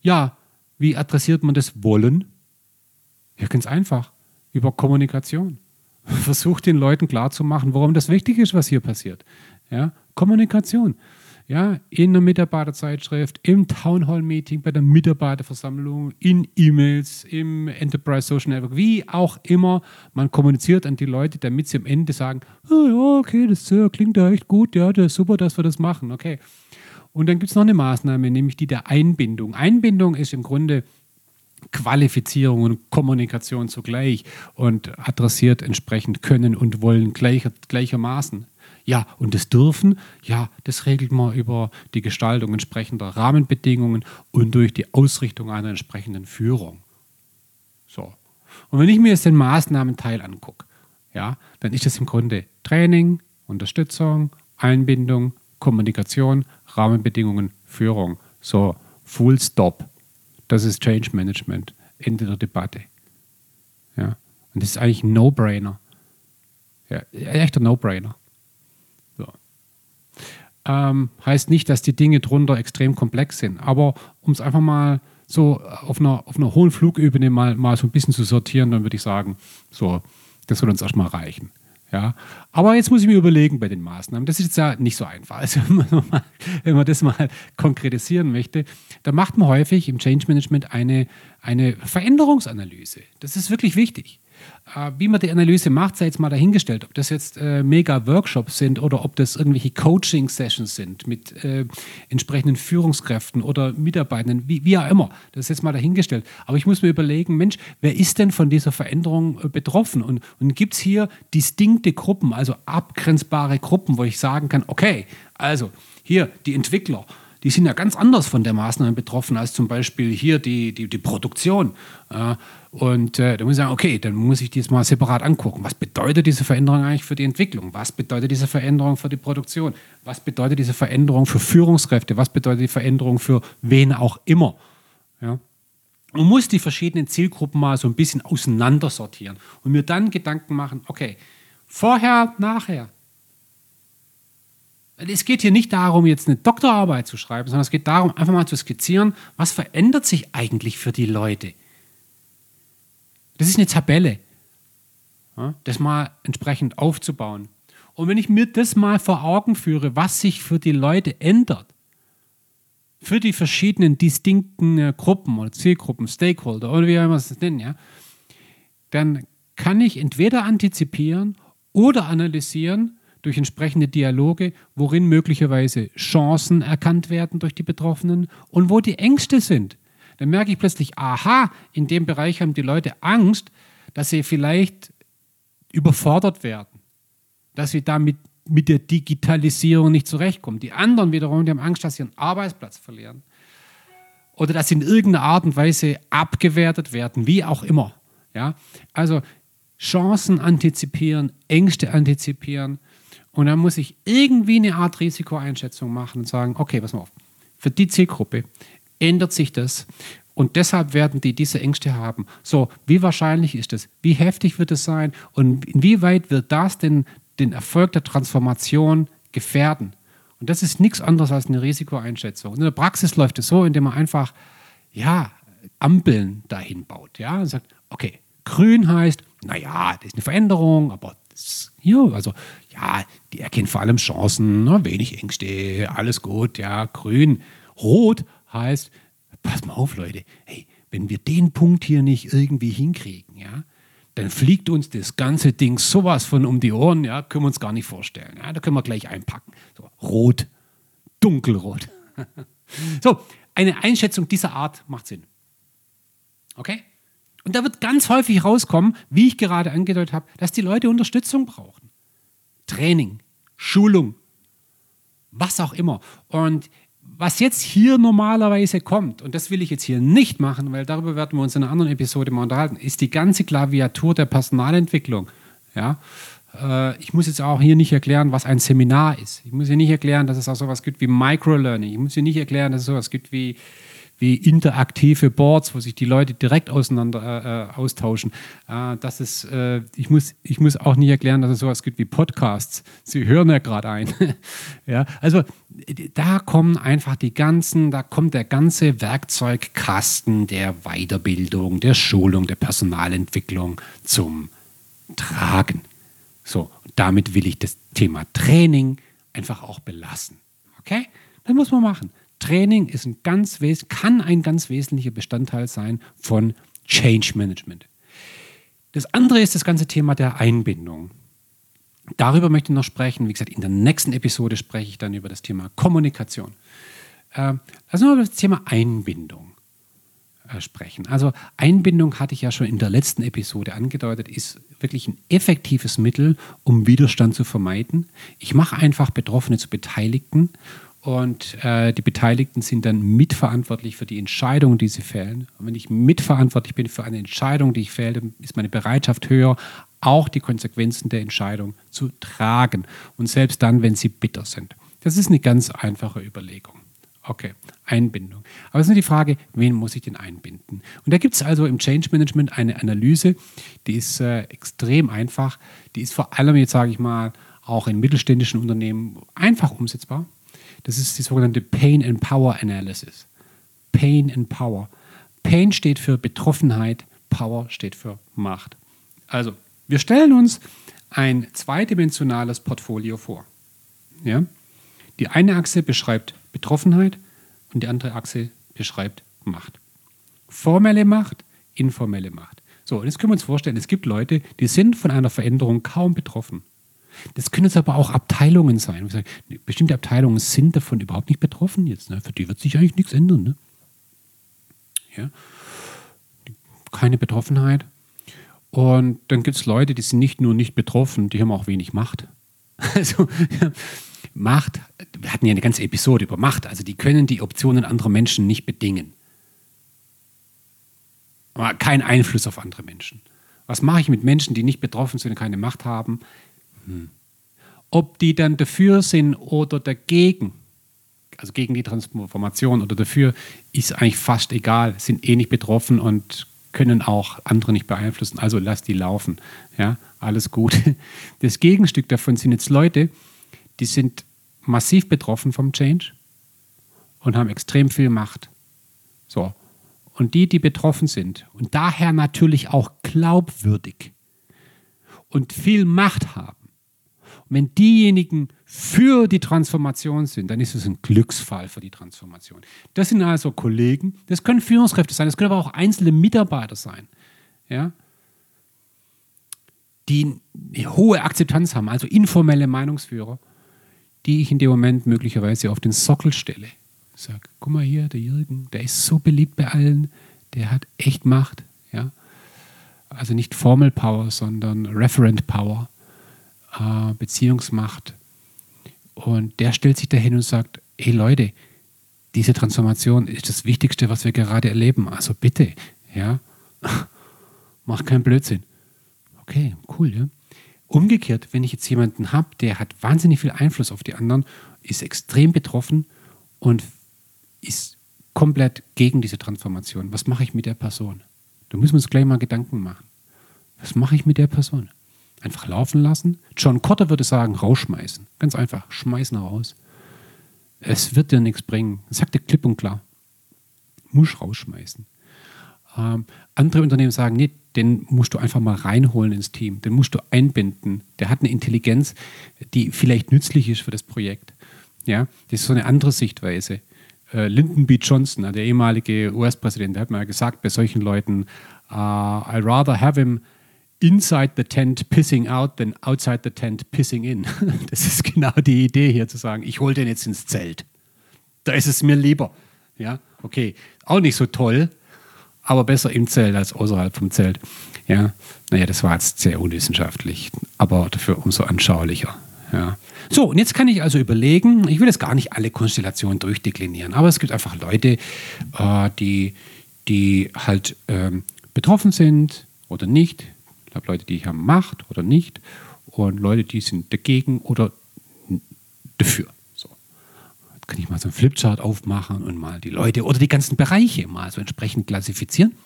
Ja, wie adressiert man das Wollen? Ja, ganz einfach, über Kommunikation. Versucht den Leuten klarzumachen, warum das wichtig ist, was hier passiert. Ja, Kommunikation ja, in der Mitarbeiterzeitschrift, im Townhall-Meeting, bei der Mitarbeiterversammlung, in E-Mails, im Enterprise Social Network, wie auch immer. Man kommuniziert an die Leute, damit sie am Ende sagen, oh, ja, okay, das klingt ja echt gut, ja, das ist super, dass wir das machen, okay. Und dann gibt es noch eine Maßnahme, nämlich die der Einbindung. Einbindung ist im Grunde Qualifizierung und Kommunikation zugleich und adressiert entsprechend Können und Wollen gleicher, gleichermaßen. Ja, und das Dürfen, ja, das regelt man über die Gestaltung entsprechender Rahmenbedingungen und durch die Ausrichtung einer entsprechenden Führung. So. Und wenn ich mir jetzt den Maßnahmenteil angucke, ja, dann ist das im Grunde Training, Unterstützung, Einbindung, Kommunikation, Rahmenbedingungen, Führung. So, Full Stop. Das ist Change Management. Ende der Debatte. Ja. Und das ist eigentlich ein No-Brainer. Ja, echter No-Brainer. Ähm, heißt nicht, dass die Dinge drunter extrem komplex sind. Aber um es einfach mal so auf einer, auf einer hohen Flugebene mal, mal so ein bisschen zu sortieren, dann würde ich sagen, so, das soll uns erstmal reichen. Ja, aber jetzt muss ich mir überlegen bei den Maßnahmen. Das ist jetzt ja nicht so einfach. Also, wenn man das mal konkretisieren möchte, da macht man häufig im Change Management eine, eine Veränderungsanalyse. Das ist wirklich wichtig. Äh, wie man die Analyse macht, sei jetzt mal dahingestellt, ob das jetzt äh, Mega-Workshops sind oder ob das irgendwelche Coaching-Sessions sind mit äh, entsprechenden Führungskräften oder Mitarbeitenden, wie, wie auch immer. Das ist jetzt mal dahingestellt. Aber ich muss mir überlegen, Mensch, wer ist denn von dieser Veränderung äh, betroffen? Und, und gibt es hier distinkte Gruppen, also abgrenzbare Gruppen, wo ich sagen kann, okay, also hier die Entwickler, die sind ja ganz anders von der Maßnahme betroffen als zum Beispiel hier die, die, die Produktion. Und äh, da muss ich sagen, okay, dann muss ich das mal separat angucken. Was bedeutet diese Veränderung eigentlich für die Entwicklung? Was bedeutet diese Veränderung für die Produktion? Was bedeutet diese Veränderung für Führungskräfte? Was bedeutet die Veränderung für wen auch immer? Ja? Man muss die verschiedenen Zielgruppen mal so ein bisschen auseinandersortieren und mir dann Gedanken machen, okay, vorher, nachher, es geht hier nicht darum, jetzt eine Doktorarbeit zu schreiben, sondern es geht darum, einfach mal zu skizzieren, was verändert sich eigentlich für die Leute. Das ist eine Tabelle, das mal entsprechend aufzubauen. Und wenn ich mir das mal vor Augen führe, was sich für die Leute ändert, für die verschiedenen distinkten äh, Gruppen oder Zielgruppen, Stakeholder oder wie auch immer es nennen, ja, dann kann ich entweder antizipieren oder analysieren, durch entsprechende Dialoge, worin möglicherweise Chancen erkannt werden durch die Betroffenen und wo die Ängste sind. Dann merke ich plötzlich, aha, in dem Bereich haben die Leute Angst, dass sie vielleicht überfordert werden, dass sie damit mit der Digitalisierung nicht zurechtkommen. Die anderen wiederum, die haben Angst, dass sie ihren Arbeitsplatz verlieren. Oder dass sie in irgendeiner Art und Weise abgewertet werden, wie auch immer. Ja? Also Chancen antizipieren, Ängste antizipieren. Und dann muss ich irgendwie eine Art Risikoeinschätzung machen und sagen, okay, pass mal auf, für die Zielgruppe ändert sich das und deshalb werden die diese Ängste haben. So, wie wahrscheinlich ist das? Wie heftig wird es sein? Und inwieweit wird das denn den Erfolg der Transformation gefährden? Und das ist nichts anderes als eine Risikoeinschätzung. Und in der Praxis läuft es so, indem man einfach ja, Ampeln dahin baut. Ja, und sagt, okay, grün heißt, naja, das ist eine Veränderung, aber das, ja, also ja, die erkennen vor allem Chancen, ne, wenig Ängste, alles gut, ja, grün. Rot heißt, pass mal auf, Leute, hey, wenn wir den Punkt hier nicht irgendwie hinkriegen, ja, dann fliegt uns das ganze Ding sowas von um die Ohren, ja, können wir uns gar nicht vorstellen. Ja, da können wir gleich einpacken. So, rot, dunkelrot. so, eine Einschätzung dieser Art macht Sinn. Okay? Und da wird ganz häufig rauskommen, wie ich gerade angedeutet habe, dass die Leute Unterstützung brauchen. Training, Schulung, was auch immer. Und was jetzt hier normalerweise kommt, und das will ich jetzt hier nicht machen, weil darüber werden wir uns in einer anderen Episode mal unterhalten, ist die ganze Klaviatur der Personalentwicklung. Ja? Äh, ich muss jetzt auch hier nicht erklären, was ein Seminar ist. Ich muss hier nicht erklären, dass es auch sowas gibt wie Microlearning. Ich muss hier nicht erklären, dass es sowas gibt wie wie interaktive Boards, wo sich die Leute direkt auseinander äh, austauschen. Äh, das ist, äh, ich, muss, ich muss auch nicht erklären, dass es sowas gibt wie Podcasts. Sie hören ja gerade ein. ja, also da kommen einfach die ganzen, da kommt der ganze Werkzeugkasten der Weiterbildung, der Schulung, der Personalentwicklung zum Tragen. So, damit will ich das Thema Training einfach auch belassen. Okay? Das muss man machen. Training ist ein ganz kann ein ganz wesentlicher Bestandteil sein von Change Management. Das andere ist das ganze Thema der Einbindung. Darüber möchte ich noch sprechen. Wie gesagt, in der nächsten Episode spreche ich dann über das Thema Kommunikation. Äh, lass uns über das Thema Einbindung äh, sprechen. Also Einbindung hatte ich ja schon in der letzten Episode angedeutet, ist wirklich ein effektives Mittel, um Widerstand zu vermeiden. Ich mache einfach Betroffene zu Beteiligten und äh, die Beteiligten sind dann mitverantwortlich für die Entscheidungen, die sie fällen. Und wenn ich mitverantwortlich bin für eine Entscheidung, die ich fälle, ist meine Bereitschaft höher, auch die Konsequenzen der Entscheidung zu tragen. Und selbst dann, wenn sie bitter sind. Das ist eine ganz einfache Überlegung. Okay, Einbindung. Aber es ist nur die Frage, wen muss ich denn einbinden? Und da gibt es also im Change Management eine Analyse, die ist äh, extrem einfach. Die ist vor allem, jetzt sage ich mal, auch in mittelständischen Unternehmen einfach umsetzbar. Das ist die sogenannte Pain and Power Analysis. Pain and Power. Pain steht für Betroffenheit, Power steht für Macht. Also, wir stellen uns ein zweidimensionales Portfolio vor. Ja? Die eine Achse beschreibt Betroffenheit und die andere Achse beschreibt Macht. Formelle Macht, informelle Macht. So, jetzt können wir uns vorstellen, es gibt Leute, die sind von einer Veränderung kaum betroffen. Das können jetzt aber auch Abteilungen sein. Sagen, bestimmte Abteilungen sind davon überhaupt nicht betroffen jetzt. Ne? Für die wird sich eigentlich nichts ändern. Ne? Ja? Keine Betroffenheit. Und dann gibt es Leute, die sind nicht nur nicht betroffen, die haben auch wenig Macht. Also ja, Macht, wir hatten ja eine ganze Episode über Macht, also die können die Optionen anderer Menschen nicht bedingen. Aber kein Einfluss auf andere Menschen. Was mache ich mit Menschen, die nicht betroffen sind und keine Macht haben? Hm. Ob die dann dafür sind oder dagegen, also gegen die Transformation oder dafür, ist eigentlich fast egal, sind eh nicht betroffen und können auch andere nicht beeinflussen, also lass die laufen. Ja, alles gut. Das Gegenstück davon sind jetzt Leute, die sind massiv betroffen vom Change und haben extrem viel Macht. So. Und die, die betroffen sind und daher natürlich auch glaubwürdig und viel Macht haben, und wenn diejenigen für die Transformation sind, dann ist es ein Glücksfall für die Transformation. Das sind also Kollegen, das können Führungskräfte sein, das können aber auch einzelne Mitarbeiter sein, ja, die eine hohe Akzeptanz haben, also informelle Meinungsführer, die ich in dem Moment möglicherweise auf den Sockel stelle. Ich sage, guck mal hier, der Jürgen, der ist so beliebt bei allen, der hat echt Macht. Ja? Also nicht Formel Power, sondern Referent Power äh, Beziehungsmacht, Und der stellt sich dahin und sagt, hey Leute, diese Transformation ist das Wichtigste, was wir gerade erleben. Also bitte, ja, mach keinen Blödsinn. Okay, cool, ja. Umgekehrt, wenn ich jetzt jemanden habe, der hat wahnsinnig viel Einfluss auf die anderen, ist extrem betroffen und ist komplett gegen diese Transformation. Was mache ich mit der Person? Da müssen wir uns gleich mal Gedanken machen. Was mache ich mit der Person? Einfach laufen lassen? John Cotter würde sagen, rausschmeißen. Ganz einfach, schmeißen raus. Es wird dir nichts bringen. Das sagt er klipp und klar. Muss rausschmeißen. Ähm, andere Unternehmen sagen, nee, den musst du einfach mal reinholen ins Team. Den musst du einbinden. Der hat eine Intelligenz, die vielleicht nützlich ist für das Projekt. Ja, das ist so eine andere Sichtweise. Äh, Lyndon B. Johnson, der ehemalige US-Präsident, der hat mal gesagt bei solchen Leuten, uh, I'd rather have him inside the tent pissing out than outside the tent pissing in. Das ist genau die Idee hier zu sagen, ich hole den jetzt ins Zelt. Da ist es mir lieber. Ja, okay, auch nicht so toll, aber besser im Zelt als außerhalb vom Zelt. Ja, naja, das war jetzt sehr unwissenschaftlich, aber dafür umso anschaulicher. Ja. So, und jetzt kann ich also überlegen, ich will jetzt gar nicht alle Konstellationen durchdeklinieren, aber es gibt einfach Leute, äh, die, die halt ähm, betroffen sind oder nicht. Ich habe Leute, die haben Macht oder nicht und Leute, die sind dagegen oder dafür. So. Jetzt kann ich mal so einen Flipchart aufmachen und mal die Leute oder die ganzen Bereiche mal so entsprechend klassifizieren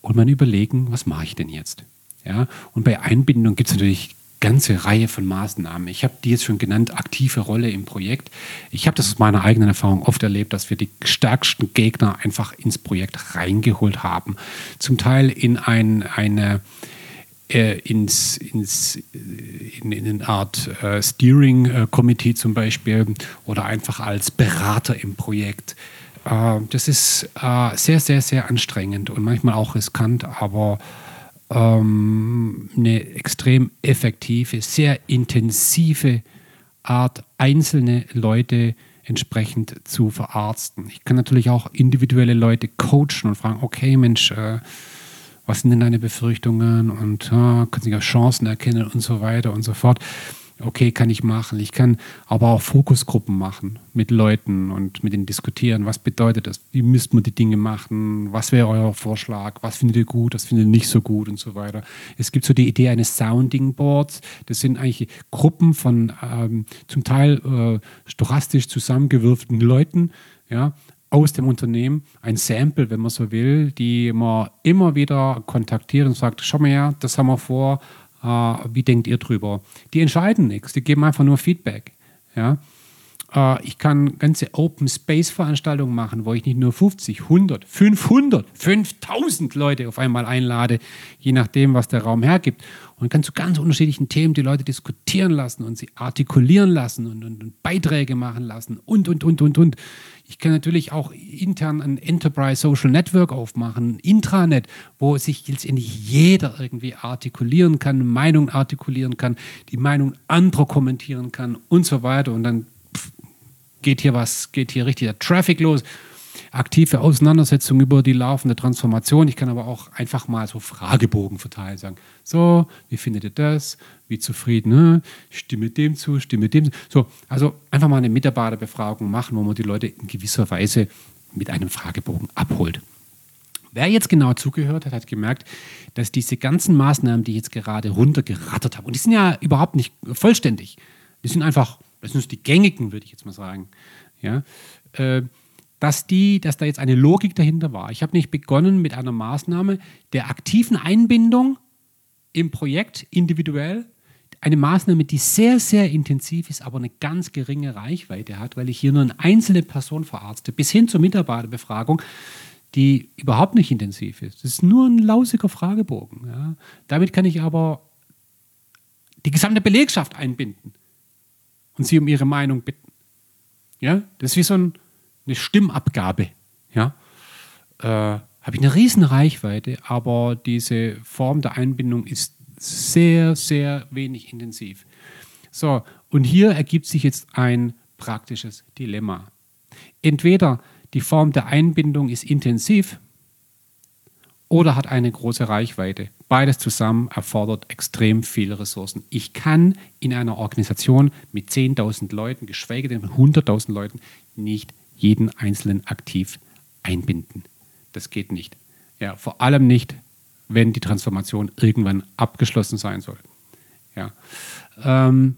und mal überlegen, was mache ich denn jetzt? Ja, und bei Einbindung gibt es natürlich ganze Reihe von Maßnahmen. Ich habe die jetzt schon genannt, aktive Rolle im Projekt. Ich habe das aus meiner eigenen Erfahrung oft erlebt, dass wir die stärksten Gegner einfach ins Projekt reingeholt haben. Zum Teil in ein, eine äh, ins, ins, in, in eine Art äh, Steering äh, Committee zum Beispiel oder einfach als Berater im Projekt. Äh, das ist äh, sehr, sehr, sehr anstrengend und manchmal auch riskant, aber ähm, eine extrem effektive, sehr intensive Art, einzelne Leute entsprechend zu verarzten. Ich kann natürlich auch individuelle Leute coachen und fragen, okay Mensch, äh, was sind denn deine Befürchtungen und äh, können sie auch Chancen erkennen und so weiter und so fort okay, kann ich machen. Ich kann aber auch Fokusgruppen machen mit Leuten und mit ihnen diskutieren. Was bedeutet das? Wie müsste man die Dinge machen? Was wäre euer Vorschlag? Was findet ihr gut? Was findet ihr nicht so gut und so weiter? Es gibt so die Idee eines Sounding Boards. Das sind eigentlich Gruppen von ähm, zum Teil äh, stochastisch zusammengewürften Leuten, ja, aus dem Unternehmen, ein Sample, wenn man so will, die man immer wieder kontaktiert und sagt, schau mal her, das haben wir vor, äh, wie denkt ihr drüber? Die entscheiden nichts, die geben einfach nur Feedback. Ja? Äh, ich kann ganze Open Space Veranstaltungen machen, wo ich nicht nur 50, 100, 500, 5000 Leute auf einmal einlade, je nachdem, was der Raum hergibt. Und kann zu ganz unterschiedlichen Themen die Leute diskutieren lassen und sie artikulieren lassen und, und, und Beiträge machen lassen und, und, und, und, und. Ich kann natürlich auch intern ein Enterprise Social Network aufmachen, ein Intranet, wo sich letztendlich jeder irgendwie artikulieren kann, Meinung artikulieren kann, die Meinung anderer kommentieren kann und so weiter. Und dann geht hier was, geht hier richtig der Traffic los. Aktive Auseinandersetzung über die laufende Transformation. Ich kann aber auch einfach mal so Fragebogen verteilen, sagen, so, wie findet ihr das? Wie zufrieden? Ne? Stimme dem zu, stimme dem zu. So, also einfach mal eine Mitarbeiterbefragung machen, wo man die Leute in gewisser Weise mit einem Fragebogen abholt. Wer jetzt genau zugehört hat, hat gemerkt, dass diese ganzen Maßnahmen, die ich jetzt gerade runtergerattert habe, und die sind ja überhaupt nicht vollständig, die sind einfach das sind die gängigen, würde ich jetzt mal sagen, ja, äh, dass, die, dass da jetzt eine Logik dahinter war. Ich habe nicht begonnen mit einer Maßnahme der aktiven Einbindung im Projekt individuell, eine Maßnahme, die sehr, sehr intensiv ist, aber eine ganz geringe Reichweite hat, weil ich hier nur eine einzelne Person verarzte, bis hin zur Mitarbeiterbefragung, die überhaupt nicht intensiv ist. Das ist nur ein lausiger Fragebogen. Ja. Damit kann ich aber die gesamte Belegschaft einbinden und sie um ihre Meinung bitten. Ja, das ist wie so ein, eine Stimmabgabe. Ja, äh, habe ich eine riesen Reichweite, aber diese Form der Einbindung ist sehr, sehr wenig intensiv. So, und hier ergibt sich jetzt ein praktisches Dilemma. Entweder die Form der Einbindung ist intensiv oder hat eine große Reichweite. Beides zusammen erfordert extrem viele Ressourcen. Ich kann in einer Organisation mit 10.000 Leuten, geschweige denn mit 100.000 Leuten, nicht jeden Einzelnen aktiv einbinden. Das geht nicht. Ja, vor allem nicht, wenn die Transformation irgendwann abgeschlossen sein soll. Ja. Ähm,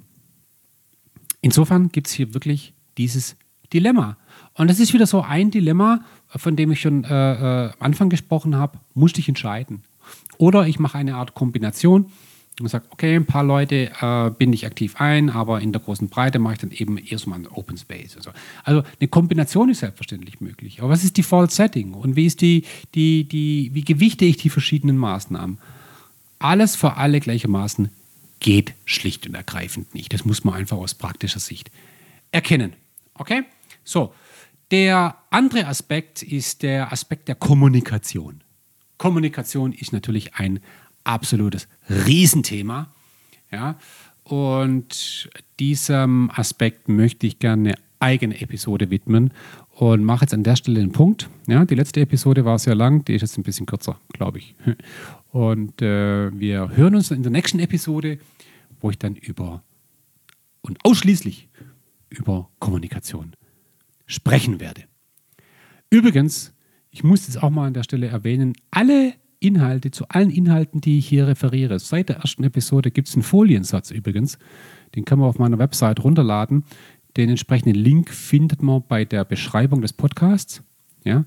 insofern gibt es hier wirklich dieses Dilemma. Und das ist wieder so ein Dilemma, von dem ich schon äh, äh, am Anfang gesprochen habe, musste ich entscheiden. Oder ich mache eine Art Kombination und sage, okay, ein paar Leute äh, binde ich aktiv ein, aber in der großen Breite mache ich dann eben erstmal einen Open Space. Also, also eine Kombination ist selbstverständlich möglich. Aber was ist Default Setting und wie ist die, die, die, wie gewichte ich die verschiedenen Maßnahmen? Alles für alle gleichermaßen geht schlicht und ergreifend nicht. Das muss man einfach aus praktischer Sicht erkennen. Okay? So, der andere Aspekt ist der Aspekt der Kommunikation. Kommunikation ist natürlich ein absolutes Riesenthema. Ja? Und diesem Aspekt möchte ich gerne eine eigene Episode widmen und mache jetzt an der Stelle den Punkt. Ja, die letzte Episode war sehr lang, die ist jetzt ein bisschen kürzer, glaube ich. Und äh, wir hören uns in der nächsten Episode, wo ich dann über und ausschließlich über Kommunikation sprechen werde. Übrigens, ich muss jetzt auch mal an der Stelle erwähnen, alle Inhalte, zu allen Inhalten, die ich hier referiere, seit der ersten Episode gibt es einen Foliensatz übrigens. Den kann man auf meiner Website runterladen. Den entsprechenden Link findet man bei der Beschreibung des Podcasts. Ja?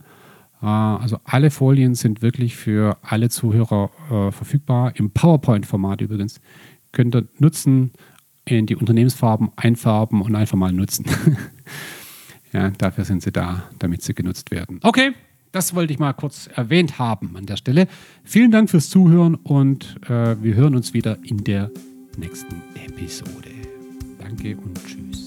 Äh, also alle Folien sind wirklich für alle Zuhörer äh, verfügbar, im PowerPoint-Format übrigens. Könnt ihr nutzen, in die Unternehmensfarben einfärben und einfach mal nutzen. Ja, dafür sind sie da, damit sie genutzt werden. Okay, das wollte ich mal kurz erwähnt haben an der Stelle. Vielen Dank fürs Zuhören und äh, wir hören uns wieder in der nächsten Episode. Danke und tschüss.